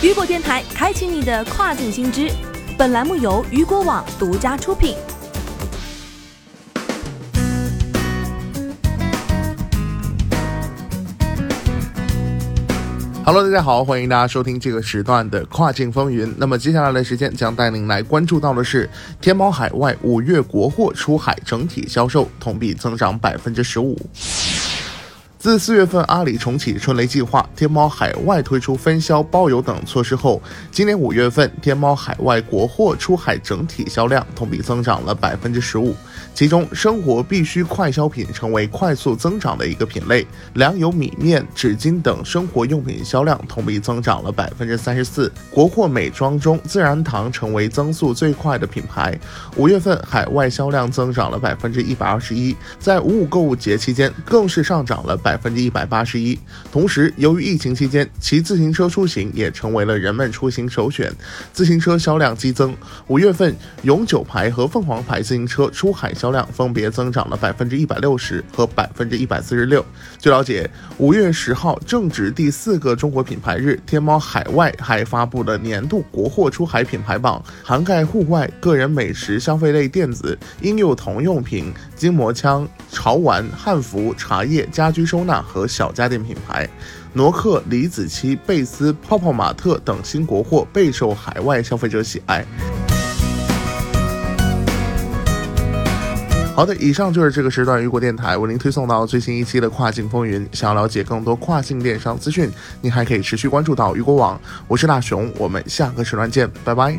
雨果电台开启你的跨境新知。本栏目由雨果网独家出品。Hello，大家好，欢迎大家收听这个时段的跨境风云。那么接下来的时间将带您来关注到的是，天猫海外五月国货出海整体销售同比增长百分之十五。自四月份阿里重启春雷计划，天猫海外推出分销包邮等措施后，今年五月份天猫海外国货出海整体销量同比增长了百分之十五。其中，生活必需快消品成为快速增长的一个品类，粮油、米面、纸巾等生活用品销量同比增长了百分之三十四。国货美妆中，自然堂成为增速最快的品牌，五月份海外销量增长了百分之一百二十一，在五五购物节期间更是上涨了。百分之一百八十一。同时，由于疫情期间，骑自行车出行也成为了人们出行首选，自行车销量激增。五月份，永久牌和凤凰牌自行车出海销量分别增长了百分之一百六十和百分之一百四十六。据了解，五月十号正值第四个中国品牌日，天猫海外还发布了年度国货出海品牌榜，涵盖户外、个人美食、消费类电子、婴幼童用品、筋膜枪、潮玩、汉服、茶叶、家居收。收纳和小家电品牌，诺克、李子柒、贝斯、泡泡玛特等新国货备受海外消费者喜爱。好的，以上就是这个时段雨果电台为您推送到最新一期的跨境风云。想要了解更多跨境电商资讯，您还可以持续关注到雨果网。我是大熊，我们下个时段见，拜拜。